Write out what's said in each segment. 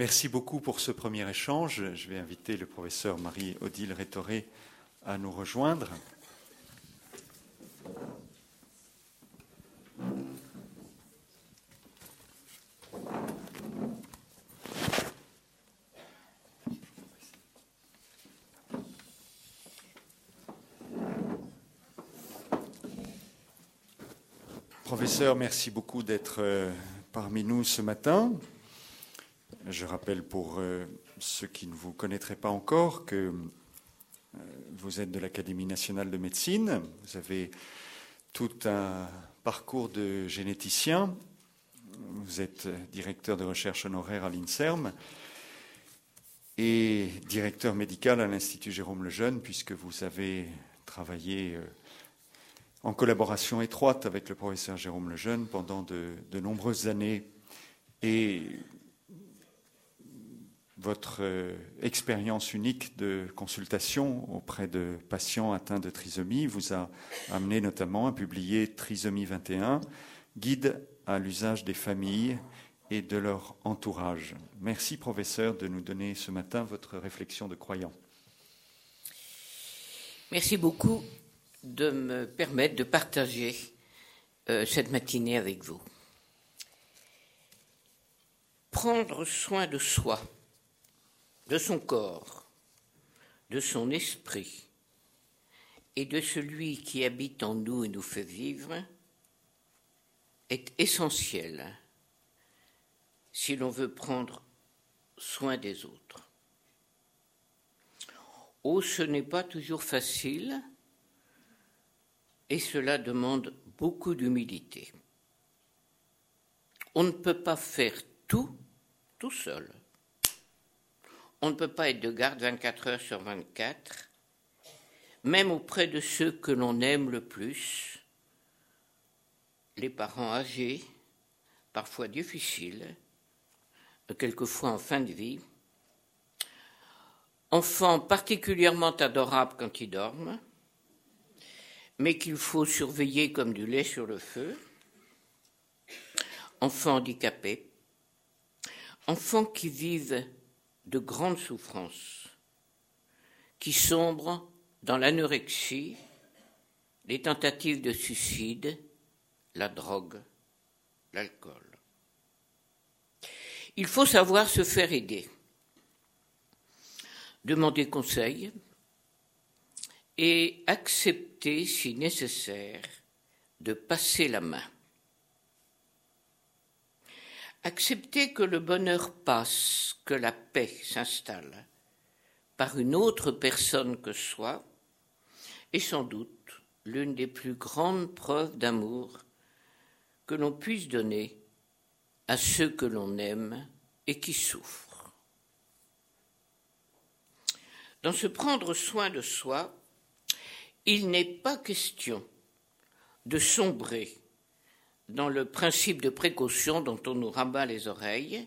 Merci beaucoup pour ce premier échange. Je vais inviter le professeur Marie-Odile Rétoré à nous rejoindre. Professeur, merci beaucoup d'être euh, parmi nous ce matin. Je rappelle pour euh, ceux qui ne vous connaîtraient pas encore que euh, vous êtes de l'Académie nationale de médecine. Vous avez tout un parcours de généticien. Vous êtes directeur de recherche honoraire à l'INSERM et directeur médical à l'Institut Jérôme Lejeune, puisque vous avez travaillé en collaboration étroite avec le professeur Jérôme Lejeune pendant de, nombreuses années. Et votre euh, expérience unique de consultation auprès de patients atteints de trisomie vous a amené notamment à publier Trisomie 21, guide à l'usage des familles et de leur entourage. Merci professeur de nous donner ce matin votre réflexion de croyant. Merci beaucoup de me permettre de partager euh, cette matinée avec vous. Prendre soin de soi, de son corps, de son esprit et de celui qui habite en nous et nous fait vivre est essentiel si l'on veut prendre soin des autres. Oh, ce n'est pas toujours facile et cela demande beaucoup d'humilité. On ne peut pas faire tout tout seul. On ne peut pas être de garde 24 heures sur 24, même auprès de ceux que l'on aime le plus, les parents âgés, parfois difficiles, quelquefois en fin de vie, enfants particulièrement adorables quand ils dorment, mais qu'il faut surveiller comme du lait sur le feu, enfants handicapés, enfants qui vivent de grandes souffrances, qui sombrent dans l'anorexie, les tentatives de suicide, la drogue, l'alcool. Il faut savoir se faire aider, demander conseil, et accepter, si nécessaire, de passer la main. Accepter que le bonheur passe, que la paix s'installe par une autre personne que soi est sans doute l'une des plus grandes preuves d'amour que l'on puisse donner à ceux que l'on aime et qui souffrent. Dans ce prendre soin de soi, il n'est pas question de sombrer dans le principe de précaution dont on nous rabat les oreilles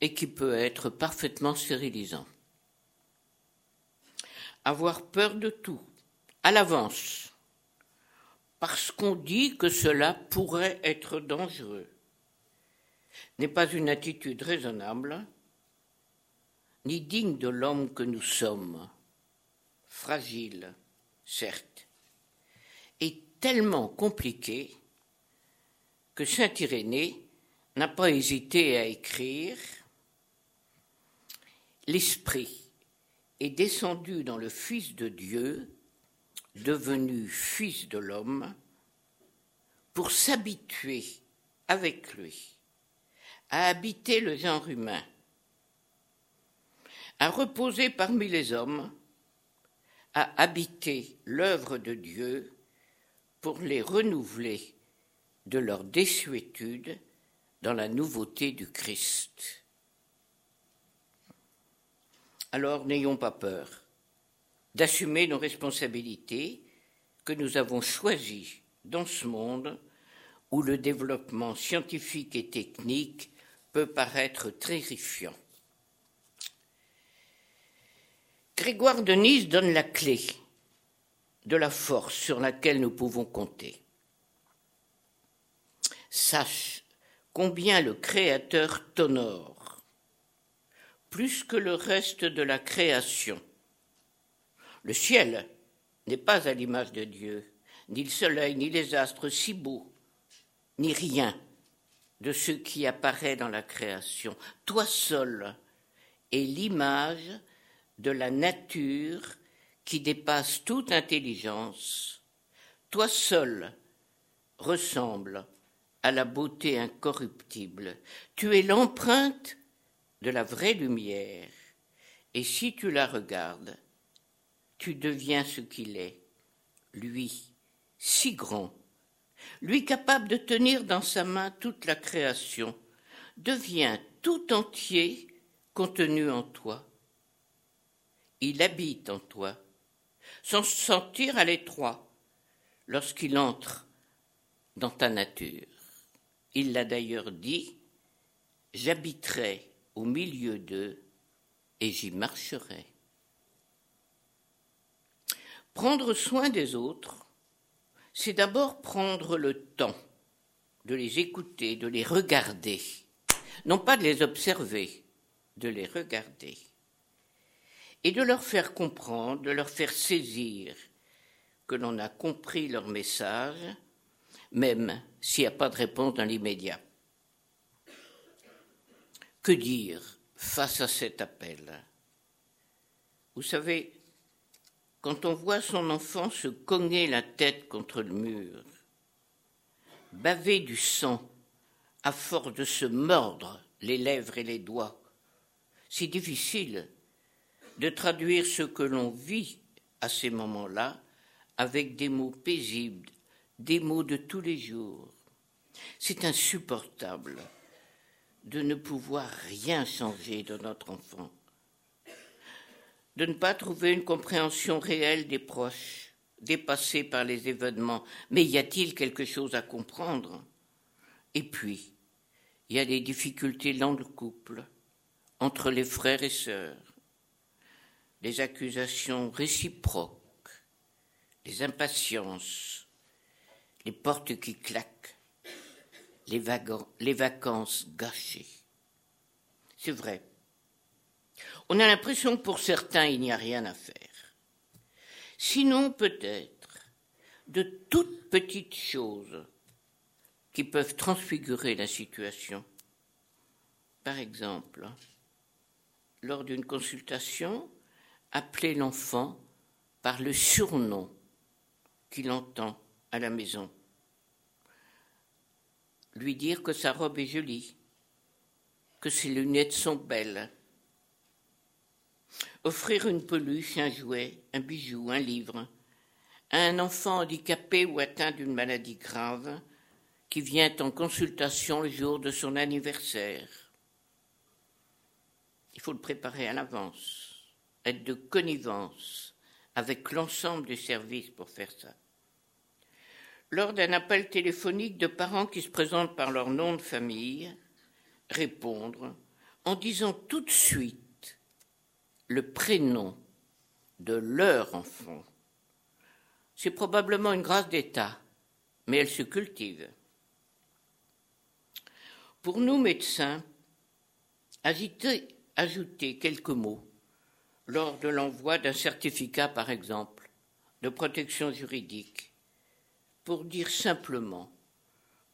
et qui peut être parfaitement stérilisant. Avoir peur de tout, à l'avance, parce qu'on dit que cela pourrait être dangereux, n'est pas une attitude raisonnable, ni digne de l'homme que nous sommes, fragile, certes, est tellement compliqué que Saint Irénée n'a pas hésité à écrire L'Esprit est descendu dans le Fils de Dieu, devenu Fils de l'homme, pour s'habituer avec lui à habiter le genre humain, à reposer parmi les hommes à habiter l'œuvre de Dieu pour les renouveler de leur désuétude dans la nouveauté du Christ. Alors n'ayons pas peur d'assumer nos responsabilités que nous avons choisies dans ce monde où le développement scientifique et technique peut paraître terrifiant. Grégoire de Nice donne la clé de la force sur laquelle nous pouvons compter. Sache combien le Créateur t'honore plus que le reste de la création. Le ciel n'est pas à l'image de Dieu, ni le soleil, ni les astres si beaux, ni rien de ce qui apparaît dans la création. Toi seul es l'image de la nature qui dépasse toute intelligence. Toi seul ressemble à la beauté incorruptible. Tu es l'empreinte de la vraie lumière, et si tu la regardes, tu deviens ce qu'il est, lui, si grand, lui capable de tenir dans sa main toute la création, devient tout entier contenu en toi. Il habite en toi, sans se sentir à l'étroit lorsqu'il entre dans ta nature. Il l'a d'ailleurs dit, j'habiterai au milieu d'eux et j'y marcherai. Prendre soin des autres, c'est d'abord prendre le temps de les écouter, de les regarder, non pas de les observer, de les regarder, et de leur faire comprendre, de leur faire saisir que l'on a compris leur message, même s'il n'y a pas de réponse dans l'immédiat. Que dire face à cet appel? Vous savez, quand on voit son enfant se cogner la tête contre le mur, baver du sang à force de se mordre les lèvres et les doigts, c'est difficile de traduire ce que l'on vit à ces moments-là avec des mots paisibles, des mots de tous les jours. C'est insupportable de ne pouvoir rien changer de notre enfant de ne pas trouver une compréhension réelle des proches, dépassés par les événements. Mais y a-t-il quelque chose à comprendre? Et puis, il y a des difficultés dans le couple, entre les frères et sœurs, les accusations réciproques, les impatiences, les portes qui claquent, les, vacances gâchées. C'est vrai, on a l'impression que pour certains, il n'y a rien à faire. Sinon, peut-être, de toutes petites choses qui peuvent transfigurer la situation. Par exemple, lors d'une consultation, appeler l'enfant par le surnom qu'il entend à la maison. Lui dire que sa robe est jolie, que ses lunettes sont belles, offrir une peluche, un jouet, un bijou, un livre à un enfant handicapé ou atteint d'une maladie grave qui vient en consultation le jour de son anniversaire. Il faut le préparer à l'avance, être de connivence avec l'ensemble du service pour faire ça. Lors d'un appel téléphonique de parents qui se présentent par leur nom de famille, répondre en disant tout de suite le prénom de leur enfant. C'est probablement une grâce d'État, mais elle se cultive. Pour nous, médecins, ajouter, quelques mots lors de l'envoi d'un certificat, par exemple, de protection juridique, pour dire simplement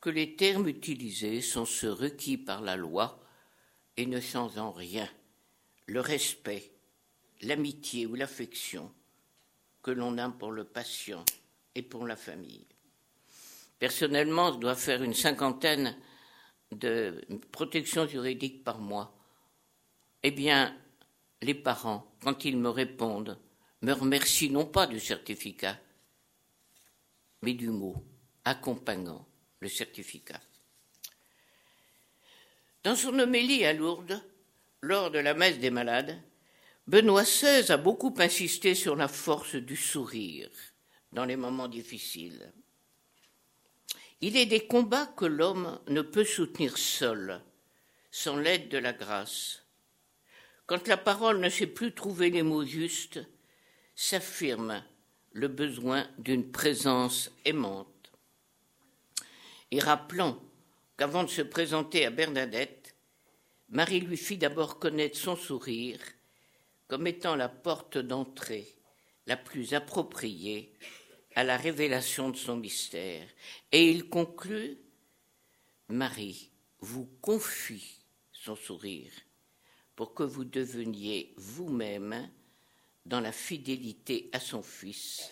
que les termes utilisés sont ceux requis par la loi et ne changent en rien le respect l'amitié ou l'affection que l'on a pour le patient et pour la famille. Personnellement, je dois faire une cinquantaine de protections juridiques par mois. Eh bien, les parents, quand ils me répondent, me remercient non pas du certificat, mais du mot accompagnant le certificat. Dans son homélie à Lourdes, lors de la messe des malades, Benoît XVI a beaucoup insisté sur la force du sourire dans les moments difficiles. Il est des combats que l'homme ne peut soutenir seul, sans l'aide de la grâce. Quand la parole ne sait plus trouver les mots justes, s'affirme le besoin d'une présence aimante. Et rappelant qu'avant de se présenter à Bernadette, Marie lui fit d'abord connaître son sourire comme étant la porte d'entrée la plus appropriée à la révélation de son mystère. Et il conclut Marie vous confie son sourire pour que vous deveniez vous-même dans la fidélité à son Fils,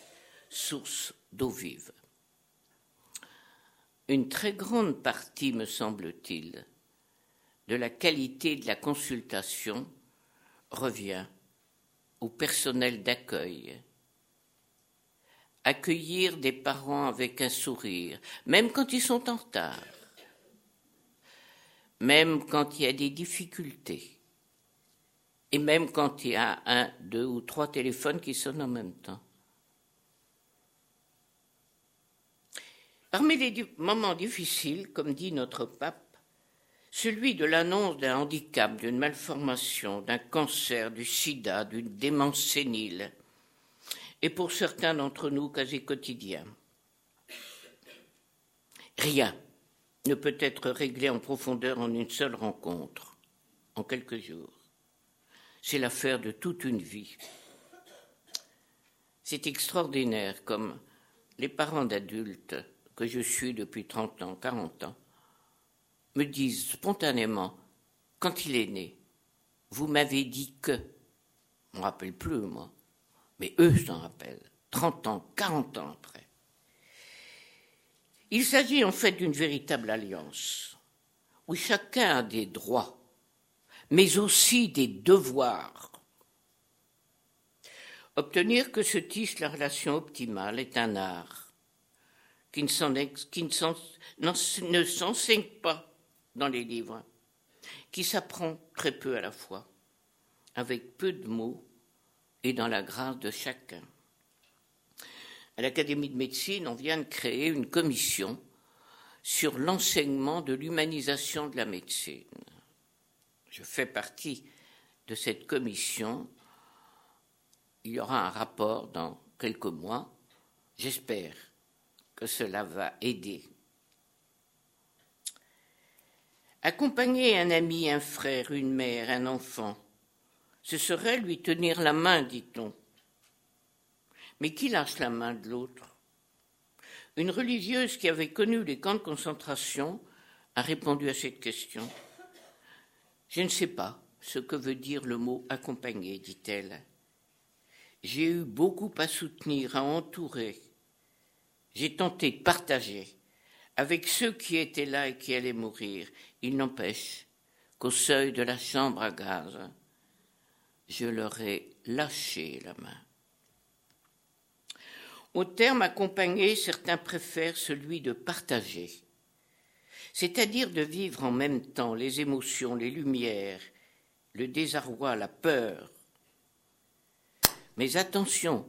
source d'eau vive. Une très grande partie, me semble-t-il, de la qualité de la consultation revient au personnel d'accueil. Accueillir des parents avec un sourire, même quand ils sont en retard, même quand il y a des difficultés, et même quand il y a un, deux ou trois téléphones qui sonnent en même temps. Parmi les moments difficiles, comme dit notre pape, celui de l'annonce d'un handicap, d'une malformation, d'un cancer, du sida, d'une démence sénile, et pour certains d'entre nous quasi quotidien. Rien ne peut être réglé en profondeur en une seule rencontre, en quelques jours. C'est l'affaire de toute une vie. C'est extraordinaire comme les parents d'adultes que je suis depuis 30 ans, 40 ans, me disent spontanément, quand il est né, vous m'avez dit que, je ne me rappelle plus moi, mais eux s'en rappellent, 30 ans, 40 ans après. Il s'agit en fait d'une véritable alliance, où chacun a des droits, mais aussi des devoirs. Obtenir que se tisse la relation optimale est un art qui ne s'enseigne pas dans les livres, qui s'apprend très peu à la fois, avec peu de mots et dans la grâce de chacun. À l'Académie de médecine, on vient de créer une commission sur l'enseignement de l'humanisation de la médecine. Je fais partie de cette commission. Il y aura un rapport dans quelques mois. J'espère que cela va aider Accompagner un ami, un frère, une mère, un enfant, ce serait lui tenir la main, dit-on. Mais qui lâche la main de l'autre? Une religieuse qui avait connu les camps de concentration a répondu à cette question. Je ne sais pas ce que veut dire le mot accompagner, dit-elle. J'ai eu beaucoup à soutenir, à entourer. J'ai tenté de partager avec ceux qui étaient là et qui allaient mourir. Il n'empêche qu'au seuil de la chambre à gaz, je leur ai lâché la main. Au terme accompagné, certains préfèrent celui de partager, c'est-à-dire de vivre en même temps les émotions, les lumières, le désarroi, la peur. Mais attention,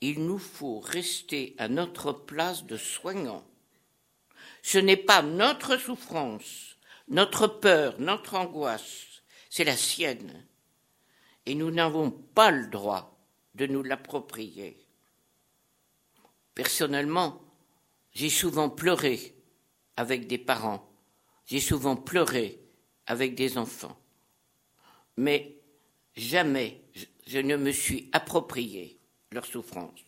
il nous faut rester à notre place de soignants ce n'est pas notre souffrance, notre peur, notre angoisse, c'est la sienne. Et nous n'avons pas le droit de nous l'approprier. Personnellement, j'ai souvent pleuré avec des parents, j'ai souvent pleuré avec des enfants, mais jamais je ne me suis approprié leur souffrance.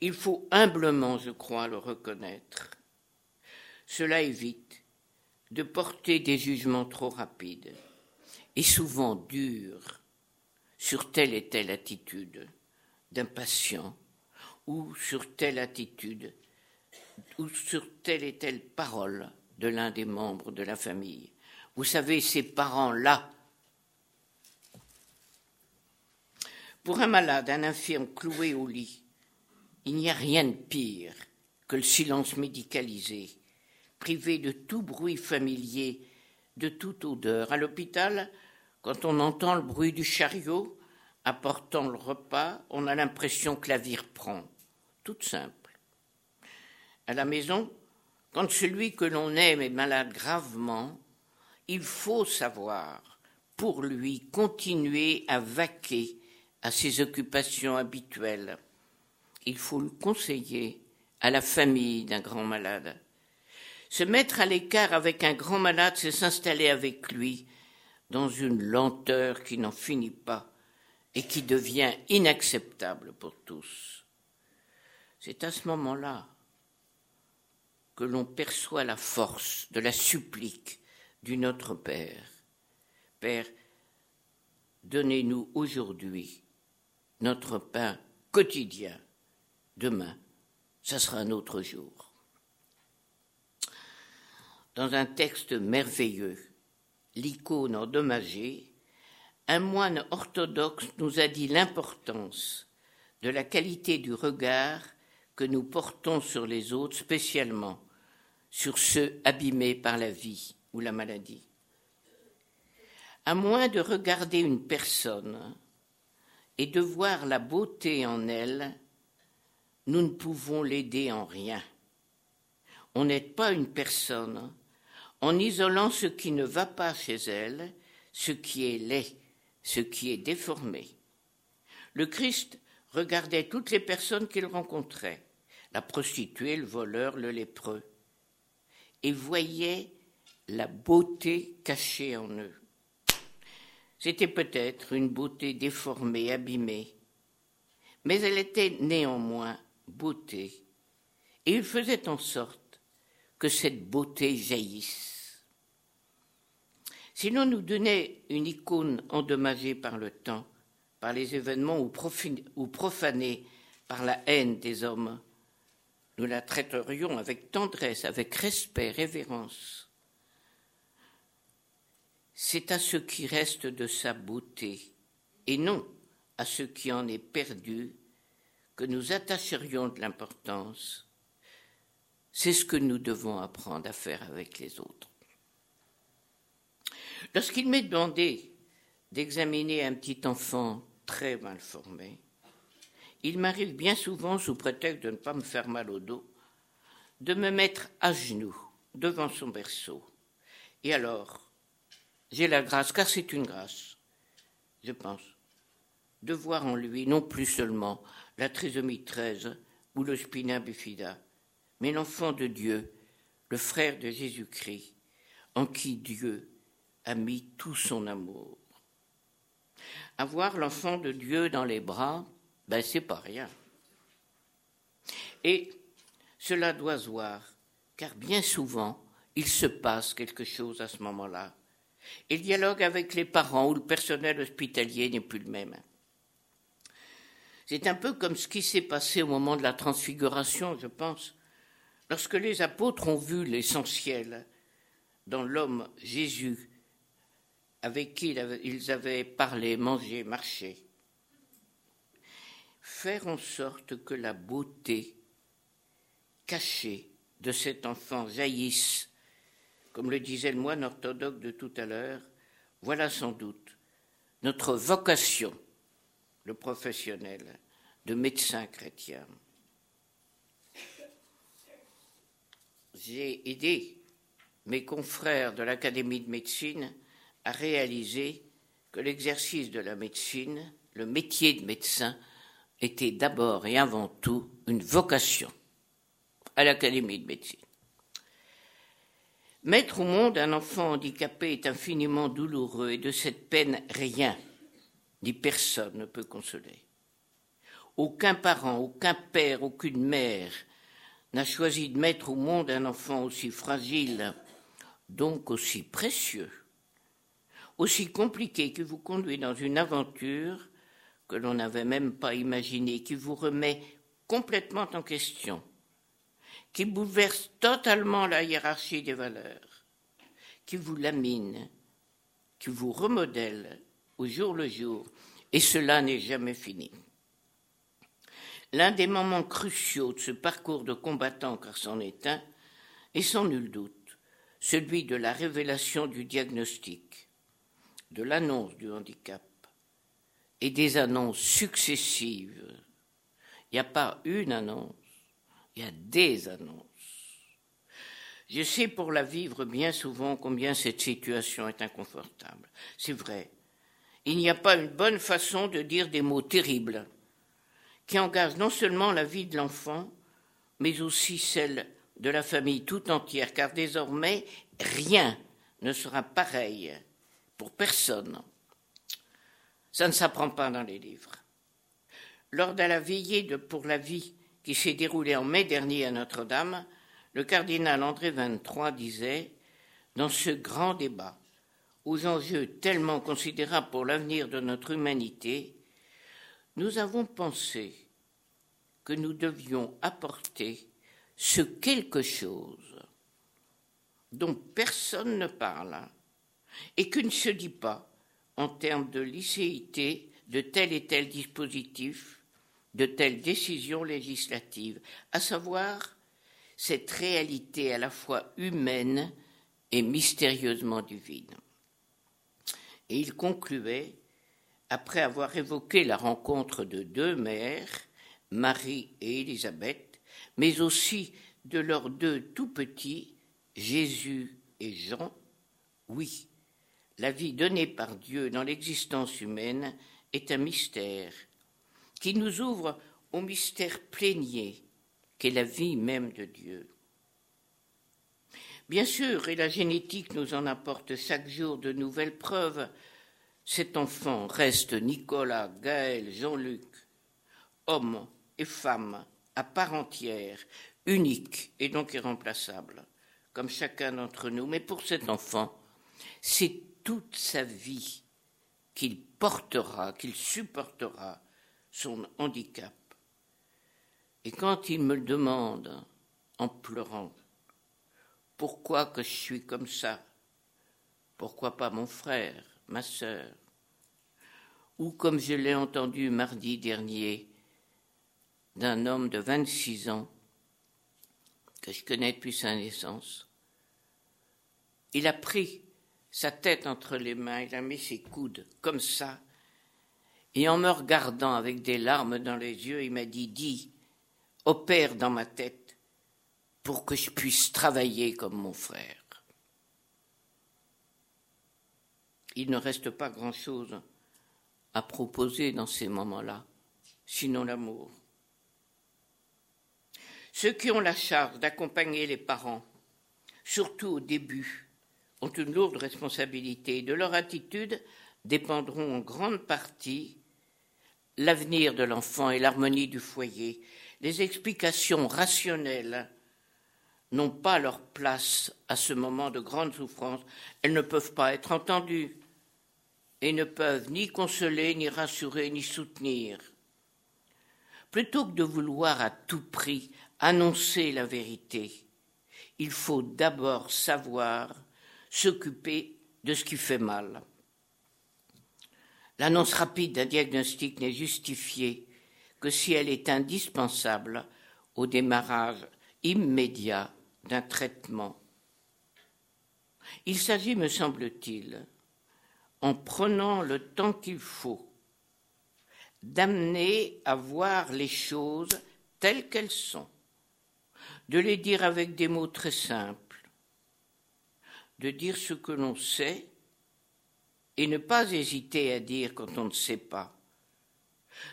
Il faut humblement, je crois, le reconnaître. Cela évite de porter des jugements trop rapides et souvent durs sur telle et telle attitude d'un patient ou sur telle attitude ou sur telle et telle parole de l'un des membres de la famille. Vous savez, ces parents-là, pour un malade, un infirme cloué au lit, il n'y a rien de pire que le silence médicalisé privé de tout bruit familier, de toute odeur. À l'hôpital, quand on entend le bruit du chariot apportant le repas, on a l'impression que la vie reprend. Toute simple. À la maison, quand celui que l'on aime est malade gravement, il faut savoir, pour lui, continuer à vaquer à ses occupations habituelles. Il faut le conseiller à la famille d'un grand malade Se mettre à l'écart avec un grand malade, c'est s'installer avec lui dans une lenteur qui n'en finit pas et qui devient inacceptable pour tous. C'est à ce moment-là que l'on perçoit la force de la supplique du Notre Père. Père, donnez-nous aujourd'hui notre pain quotidien. Demain, ça sera un autre jour. Dans un texte merveilleux, l'icône endommagée, un moine orthodoxe nous a dit l'importance de la qualité du regard que nous portons sur les autres, spécialement sur ceux abîmés par la vie ou la maladie. À moins de regarder une personne et de voir la beauté en elle, nous ne pouvons l'aider en rien. On n'aide pas une personne en isolant ce qui ne va pas chez elle, ce qui est laid, ce qui est déformé. Le Christ regardait toutes les personnes qu'il rencontrait, la prostituée, le voleur, le lépreux, et voyait la beauté cachée en eux. C'était peut-être une beauté déformée, abîmée, mais elle était néanmoins beauté, et il faisait en sorte que cette beauté jaillisse. Si l'on nous donnait une icône endommagée par le temps, par les événements ou profanée par la haine des hommes, nous la traiterions avec tendresse, avec respect, révérence c'est à ce qui reste de sa beauté, et non à ce qui en est perdu, que nous attacherions de l'importance. C'est ce que nous devons apprendre à faire avec les autres. Lorsqu'il m'est demandé d'examiner un petit enfant très mal formé, il m'arrive bien souvent, sous prétexte de ne pas me faire mal au dos, de me mettre à genoux devant son berceau. Et alors, j'ai la grâce, car c'est une grâce, je pense, de voir en lui non plus seulement la trisomie 13 ou le spina bifida, mais l'enfant de Dieu, le frère de Jésus-Christ, en qui Dieu a mis tout son amour. Avoir l'enfant de Dieu dans les bras, ben c'est pas rien. Et cela doit se voir, car bien souvent, il se passe quelque chose à ce moment-là. Et le dialogue avec les parents ou le personnel hospitalier n'est plus le même. C'est un peu comme ce qui s'est passé au moment de la transfiguration, je pense, lorsque les apôtres ont vu l'essentiel dans l'homme Jésus avec qui ils avaient parlé, mangé, marché. Faire en sorte que la beauté cachée de cet enfant jaillisse comme le disait le moine orthodoxe de tout à l'heure, voilà sans doute notre vocation, le professionnel, de médecin chrétien. J'ai aidé mes confrères de l'Académie de médecine à réaliser que l'exercice de la médecine, le métier de médecin, était d'abord et avant tout une vocation à l'Académie de médecine. Mettre au monde un enfant handicapé est infiniment douloureux et de cette peine rien, ni personne ne peut consoler. Aucun parent, aucun père, aucune mère n'a choisi de mettre au monde un enfant aussi fragile, donc aussi précieux, aussi compliqué qui vous conduit dans une aventure que l'on n'avait même pas imaginée, qui vous remet complètement en question qui bouleverse totalement la hiérarchie des valeurs, qui vous lamine, qui vous remodèle au jour le jour, et cela n'est jamais fini. L'un des moments cruciaux de ce parcours de combattant, car c'en est un, est sans nul doute celui de la révélation du diagnostic, de l'annonce du handicap et des annonces successives. Il n'y a pas une annonce, il y a des annonces. Je sais pour la vivre bien souvent combien cette situation est inconfortable. C'est vrai. Il n'y a pas une bonne façon de dire des mots terribles qui engagent non seulement la vie de l'enfant, mais aussi celle de la famille tout entière, car désormais rien ne sera pareil pour personne. Ça ne s'apprend pas dans les livres. Lors de la veillée de pour la vie qui s'est déroulée en mai dernier à Notre-Dame, le cardinal André XXIII disait Dans ce grand débat, aux enjeux tellement considérables pour l'avenir de notre humanité, nous avons pensé que nous devions apporter ce quelque chose dont personne ne parle et qui ne se dit pas en termes de licéité de tel et tel dispositif, de telle décision législative, à savoir cette réalité à la fois humaine et mystérieusement divine. Et il concluait, après avoir évoqué la rencontre de deux mères, Marie et Élisabeth, mais aussi de leurs deux tout petits, Jésus et Jean, oui, la vie donnée par Dieu dans l'existence humaine est un mystère qui nous ouvre au mystère plénier qu'est la vie même de Dieu. Bien sûr, et la génétique nous en apporte chaque jour de nouvelles preuves, cet enfant reste Nicolas, Gaël, Jean-Luc, homme et femme à part entière, unique et donc irremplaçable, comme chacun d'entre nous. Mais pour cet enfant, c'est toute sa vie qu'il portera, qu'il supportera son handicap. Et quand il me demande, en pleurant, pourquoi que je suis comme ça, pourquoi pas mon frère, ma sœur, ou comme je l'ai entendu mardi dernier d'un homme de 26 ans que je connais depuis sa naissance. Il a pris sa tête entre les mains, il a mis ses coudes comme ça, et en me regardant avec des larmes dans les yeux, il m'a dit Dis, opère dans ma tête pour que je puisse travailler comme mon frère. Il ne reste pas grand-chose à proposer dans ces moments-là, sinon l'amour. Ceux qui ont la charge d'accompagner les parents, surtout au début, ont une lourde responsabilité. De leur attitude dépendront en grande partie l'avenir de l'enfant et l'harmonie du foyer. Les explications rationnelles n'ont pas leur place à ce moment de grande souffrance. Elles ne peuvent pas être entendues et ne peuvent ni consoler, ni rassurer, ni soutenir. Plutôt que de vouloir à tout prix annoncer la vérité, il faut d'abord savoir s'occuper de ce qui fait mal. L'annonce rapide d'un diagnostic n'est justifiée que si elle est indispensable au démarrage immédiat d'un traitement. Il s'agit, me semble-t-il, en prenant le temps qu'il faut, d'amener à voir les choses telles qu'elles sont, de les dire avec des mots très simples, de dire ce que l'on sait et ne pas hésiter à dire quand on ne sait pas,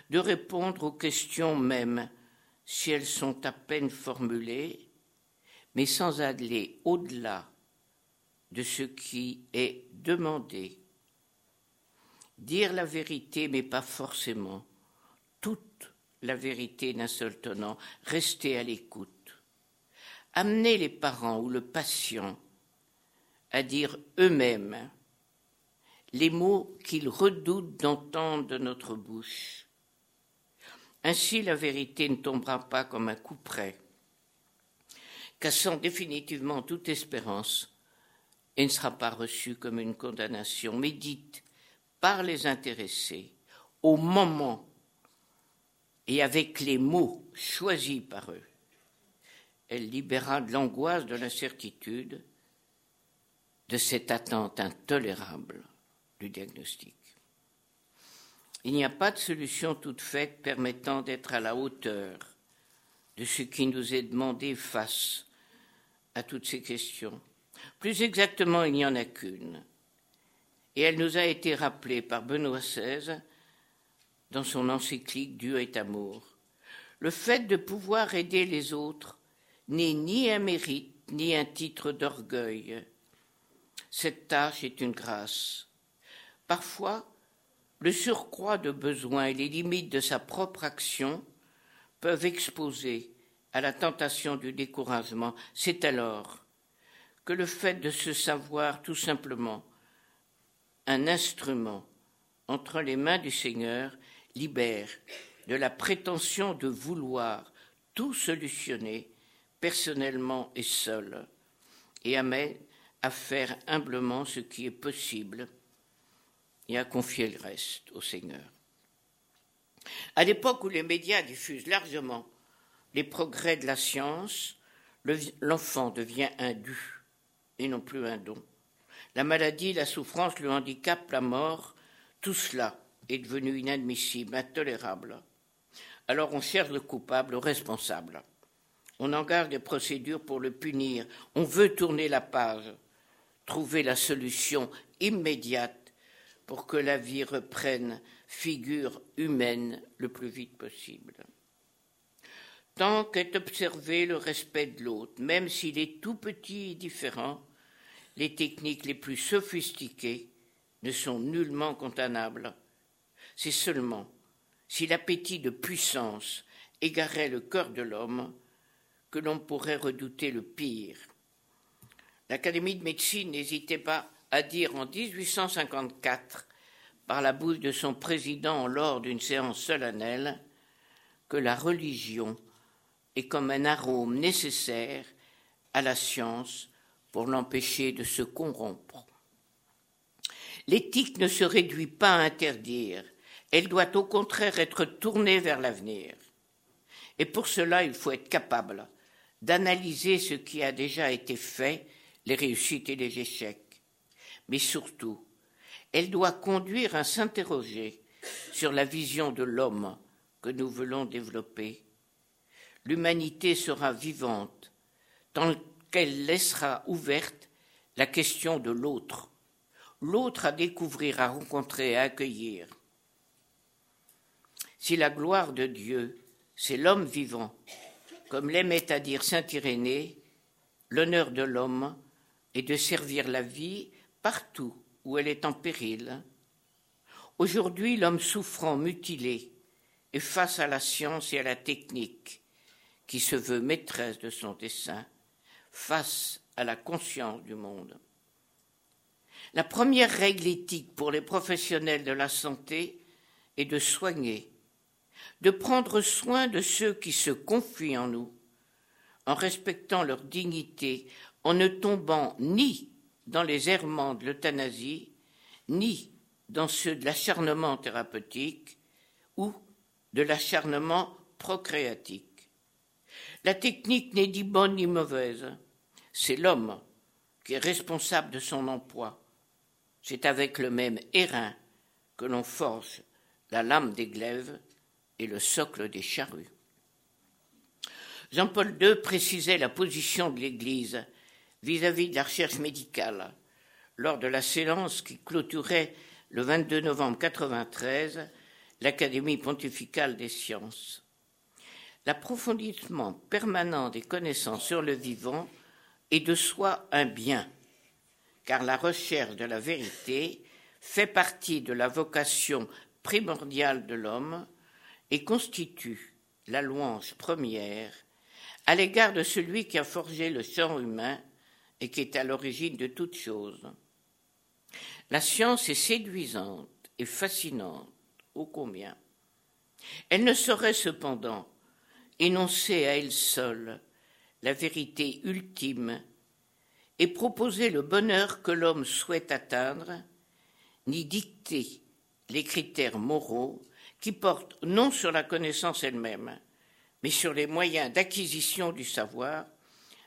de répondre aux questions même si elles sont à peine formulées, mais sans aller au-delà de ce qui est demandé. Dire la vérité, mais pas forcément toute la vérité d'un seul tenant, rester à l'écoute. Amener les parents ou le patient à dire eux-mêmes les mots qu'ils redoutent d'entendre de notre bouche. Ainsi la vérité ne tombera pas comme un coup près, cassant définitivement toute espérance, et ne sera pas reçue comme une condamnation, mais dite par les intéressés au moment et avec les mots choisis par eux. Elle libéra de l'angoisse, de l'incertitude, de cette attente intolérable du diagnostic. Il n'y a pas de solution toute faite permettant d'être à la hauteur de ce qui nous est demandé face à toutes ces questions. Plus exactement, il n'y en a qu'une. Et elle nous a été rappelée par Benoît XVI dans son encyclique Dieu est amour. Le fait de pouvoir aider les autres n'est ni un mérite, ni un titre d'orgueil. Cette tâche est une grâce. Parfois, le surcroît de besoins et les limites de sa propre action peuvent exposer à la tentation du découragement. C'est alors que le fait de se savoir tout simplement un instrument entre les mains du Seigneur libère de la prétention de vouloir tout solutionner personnellement et seul, et à faire humblement ce qui est possible et à confier le reste au Seigneur. À l'époque où les médias diffusent largement les progrès de la science, l'enfant devient un dû et non plus un don. La maladie, la souffrance, le handicap, la mort, tout cela est devenu inadmissible, intolérable. Alors on cherche le coupable, le responsable. On engage des procédures pour le punir. On veut tourner la page, trouver la solution immédiate pour que la vie reprenne figure humaine le plus vite possible. Tant qu'est observé le respect de l'autre, même s'il est tout petit et différent, les techniques les plus sophistiquées ne sont nullement condamnables. C'est seulement si l'appétit de puissance égarait le cœur de l'homme que l'on pourrait redouter le pire. L'Académie de médecine n'hésitait pas à dire en 1854, par la bouche de son président lors d'une séance solennelle, que la religion est comme un arôme nécessaire à la science pour l'empêcher de se corrompre. L'éthique ne se réduit pas à interdire, elle doit au contraire être tournée vers l'avenir. Et pour cela, il faut être capable d'analyser ce qui a déjà été fait, les réussites et les échecs. Mais surtout, elle doit conduire à s'interroger sur la vision de l'homme que nous voulons développer. L'humanité sera vivante tant qu'elle laissera ouverte la question de l'autre, l'autre à découvrir, à rencontrer, à accueillir. Si la gloire de Dieu, c'est l'homme vivant, comme l'aimait à dire saint Irénée, l'honneur de l'homme est de servir la vie partout où elle est en péril. Aujourd'hui, l'homme souffrant, mutilé, est face à la science et à la technique, qui se veut maîtresse de son dessein, face à la conscience du monde. La première règle éthique pour les professionnels de la santé est de soigner, de prendre soin de ceux qui se confient en nous, en respectant leur dignité, en ne tombant ni dans les errements de l'euthanasie, ni dans ceux de l'acharnement thérapeutique ou de l'acharnement procréatique. La technique n'est ni bonne ni mauvaise, c'est l'homme qui est responsable de son emploi. C'est avec le même airain que l'on forge la lame des glaives et le socle des charrues. Jean-Paul II précisait la position de l'Église vis-à-vis de la recherche médicale lors de la séance qui clôturait le 22 novembre 1993 l'Académie pontificale des sciences. L'approfondissement permanent des connaissances sur le vivant est de soi un bien, car la recherche de la vérité fait partie de la vocation primordiale de l'homme et constitue la louange première à l'égard de celui qui a forgé le sang humain et qui est à l'origine de toutes choses. La science est séduisante et fascinante, ô combien. Elle ne saurait cependant énoncer à elle seule la vérité ultime et proposer le bonheur que l'homme souhaite atteindre, ni dicter les critères moraux qui portent non sur la connaissance elle-même, mais sur les moyens d'acquisition du savoir,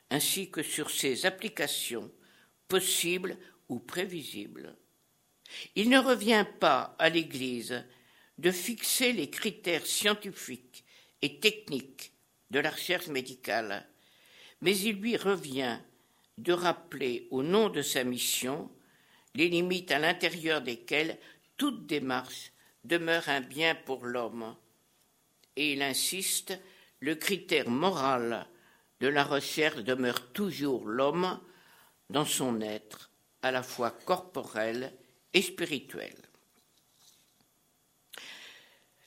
ainsi que sur ses applications possibles ou prévisibles. Il ne revient pas à l'Église de fixer les critères scientifiques et techniques de la recherche médicale, mais il lui revient de rappeler au nom de sa mission les limites à l'intérieur desquelles toute démarche demeure un bien pour l'homme. Et il insiste, le critère moral de la recherche demeure toujours l'homme dans son être, à la fois corporel et spirituel.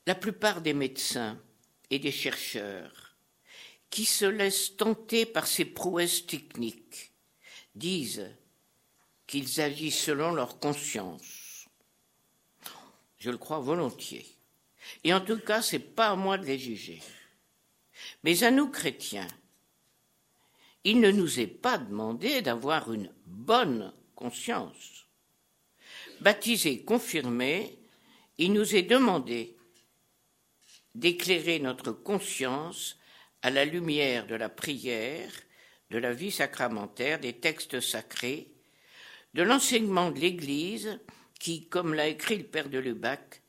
La plupart des médecins et des chercheurs qui se laissent tenter par ces prouesses techniques disent qu'ils agissent selon leur conscience. Je le crois volontiers. Et en tout cas, ce n'est pas à moi de les juger. Mais à nous, chrétiens, il ne nous est pas demandé d'avoir une bonne conscience. Baptisés, confirmés, il nous est demandé d'éclairer notre conscience à la lumière de la prière, de la vie sacramentaire, des textes sacrés, de l'enseignement de l'Église qui, comme l'a écrit le Père de Lubac,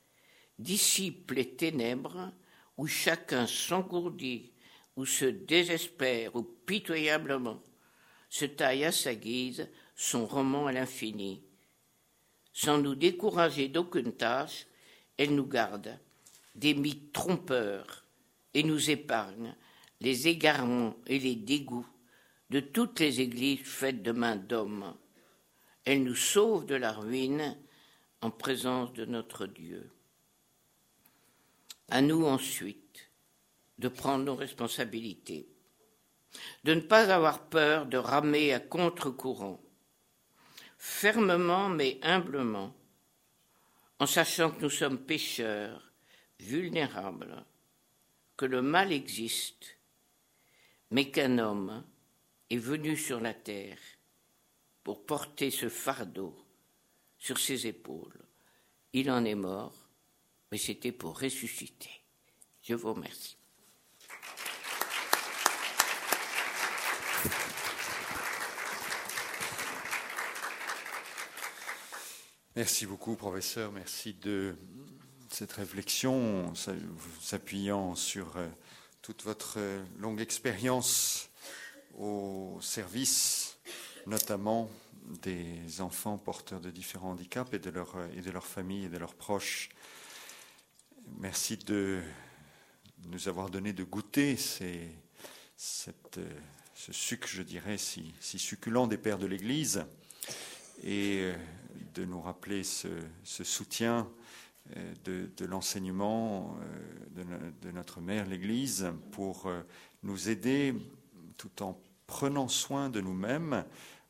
dissipe les ténèbres où chacun s'engourdit, se désespère, ou pitoyablement se taille à sa guise son roman à l'infini. Sans nous décourager d'aucune tâche, elle nous garde des mythes trompeurs et nous épargne les égarements et les dégoûts de toutes les églises faites de main d'hommes. Elle nous sauve de la ruine en présence de notre Dieu. À nous ensuite de prendre nos responsabilités, de ne pas avoir peur de ramer à contre-courant, fermement mais humblement, en sachant que nous sommes pécheurs, vulnérables, que le mal existe, mais qu'un homme est venu sur la terre pour porter ce fardeau sur ses épaules. Il en est mort, mais c'était pour ressusciter. Je vous remercie. Merci beaucoup, professeur. Merci de cette réflexion, s'appuyant sur euh, toute votre euh, longue expérience au service, notamment des enfants porteurs de différents handicaps et de leur, euh, et de leur famille et de leurs proches. Merci de nous avoir donné de goûter ce sucre, je dirais, si, si, succulent des pères de l'Église et de nous rappeler ce, soutien euh, de, de l'enseignement euh, de, de, notre mère, l'Église, pour euh, nous aider, tout en prenant soin de nous-mêmes,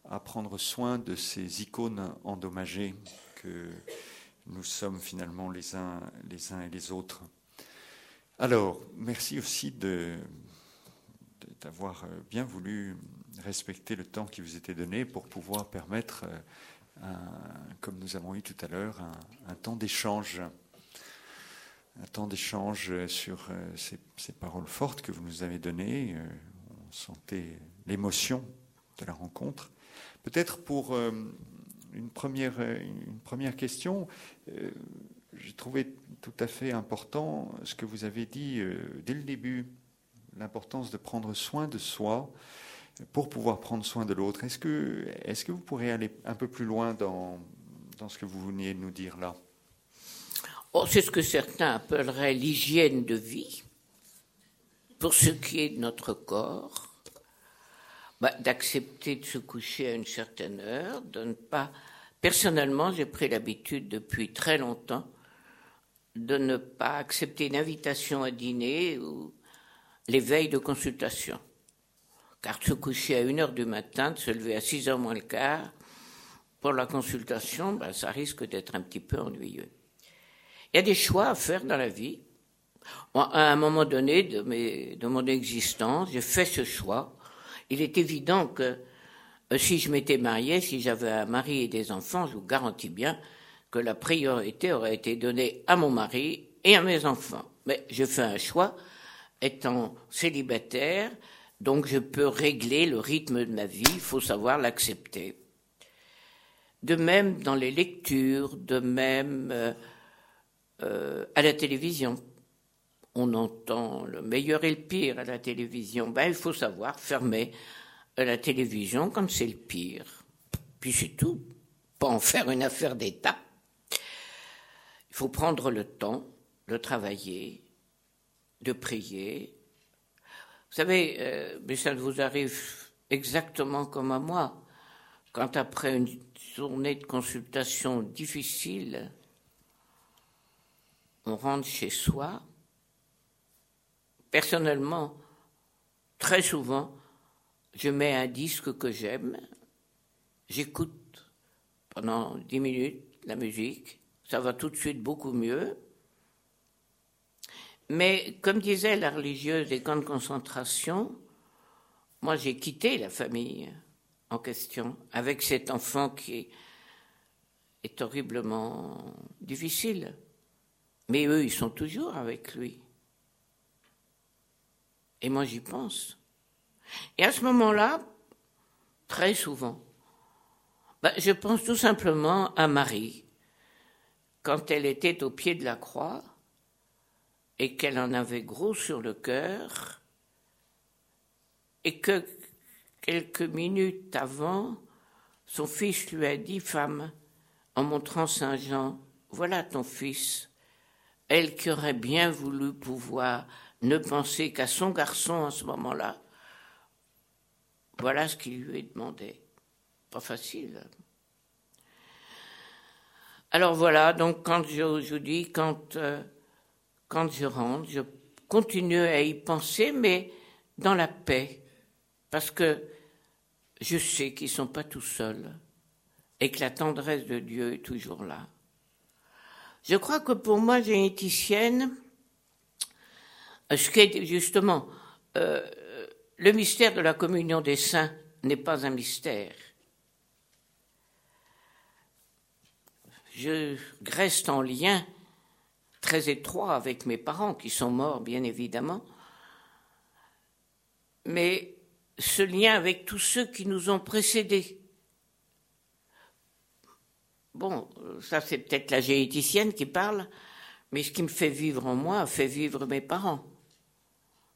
à prendre soin de ces icônes endommagées que nous sommes finalement les uns, les uns et les autres. Alors, merci aussi de, d'avoir bien voulu respecter le temps qui vous était donné pour pouvoir permettre comme nous avons eu tout à l'heure, un, temps d'échange. Un temps d'échange sur euh, ces, paroles fortes que vous nous avez données. Euh, on sentait l'émotion de la rencontre. Peut-être pour euh, une, première, question, j'ai trouvé tout à fait important ce que vous avez dit dès le début, l'importance de prendre soin de soi pour pouvoir prendre soin de l'autre. Est-ce que, est que vous pourrez aller un peu plus loin dans, ce que vous veniez de nous dire là? Oh, C'est ce que certains appelleraient l'hygiène de vie. Pour ce qui est de notre corps, bah, d'accepter de se coucher à une certaine heure, de ne pas... Personnellement, j'ai pris l'habitude depuis très longtemps de ne pas accepter une invitation à dîner ou les veilles de consultation car se coucher à 1 heure du matin, de se lever à 6 heures moins le quart, pour la consultation, ben, ça risque d'être un petit peu ennuyeux. Il y a des choix à faire dans la vie. À un moment donné de, mes, de mon existence, j'ai fait ce choix. Il est évident que euh, si je m'étais mariée, si j'avais un mari et des enfants, je vous garantis bien que la priorité aurait été donnée à mon mari et à mes enfants. Mais je fais un choix, étant célibataire, donc je peux régler le rythme de ma vie, il faut savoir l'accepter. De même dans les lectures, de même euh, euh, à la télévision. On entend le meilleur et le pire à la télévision. Ben, il faut savoir fermer la télévision quand c'est le pire. Puis c'est tout. Pas en faire une affaire d'État. Il faut prendre le temps de travailler, de prier, Vous savez, euh, mais ça vous arrive exactement comme à moi, quand après une journée de consultation difficile, on rentre chez soi, personnellement, très souvent, je mets un disque que j'aime, j'écoute pendant dix minutes la musique, ça va tout de suite beaucoup mieux. Mais comme disait la religieuse des camps de concentration, moi j'ai quitté la famille en question avec cet enfant qui est horriblement difficile. Mais eux, ils sont toujours avec lui. Et moi, j'y pense. Et à ce moment-là, très souvent, ben, je pense tout simplement à Marie, quand elle était au pied de la croix et qu'elle en avait gros sur le cœur, et que quelques minutes avant, son fils lui a dit, femme, en montrant Saint Jean, voilà ton fils elle qui aurait bien voulu pouvoir ne penser qu'à son garçon à ce moment-là, voilà ce qu'il lui est demandé. Pas facile. Alors voilà, donc quand je, je dis, quand, euh, quand je rentre, je continue à y penser, mais dans la paix, parce que je sais qu'ils ne sont pas tout seuls et que la tendresse de Dieu est toujours là. Je crois que pour moi, généticienne, ce qui est justement euh, le mystère de la communion des saints n'est pas un mystère. Je reste en lien très étroit avec mes parents qui sont morts, bien évidemment, mais ce lien avec tous ceux qui nous ont précédés, Bon, ça c'est peut-être la généticienne qui parle, mais ce qui me fait vivre en moi fait vivre mes parents.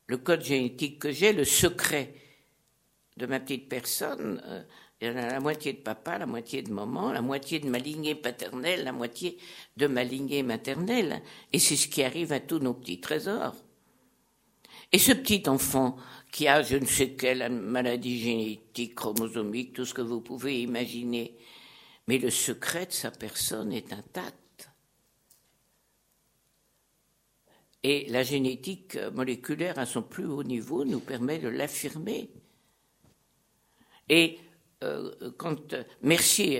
Le code génétique que j'ai, le secret de ma petite personne, euh, il y en a la moitié de papa, la moitié de maman, la moitié de ma lignée paternelle, la moitié de ma lignée maternelle. Et c'est ce qui arrive à tous nos petits trésors. Et ce petit enfant qui a je ne sais quelle maladie génétique, chromosomique, tout ce que vous pouvez imaginer, mais le secret de sa personne est intact. Et la génétique moléculaire à son plus haut niveau nous permet de l'affirmer. Et quand merci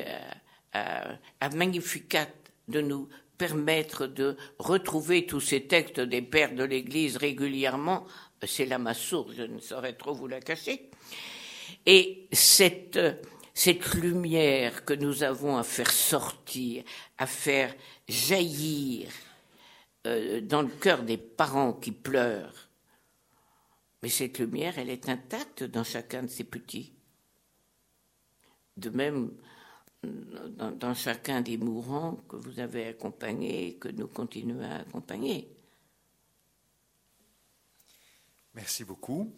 à, à, Magnificat de nous permettre de retrouver tous ces textes des pères de l'Église régulièrement, c'est là ma source, je ne saurais trop vous la cacher. Et cette lumière que nous avons à faire sortir, à faire jaillir euh, dans le cœur des parents qui pleurent. Mais cette lumière, elle est intacte dans chacun de ces petits. De même, dans, dans chacun des mourants que vous avez accompagnés et que nous continuons à accompagner. Merci beaucoup.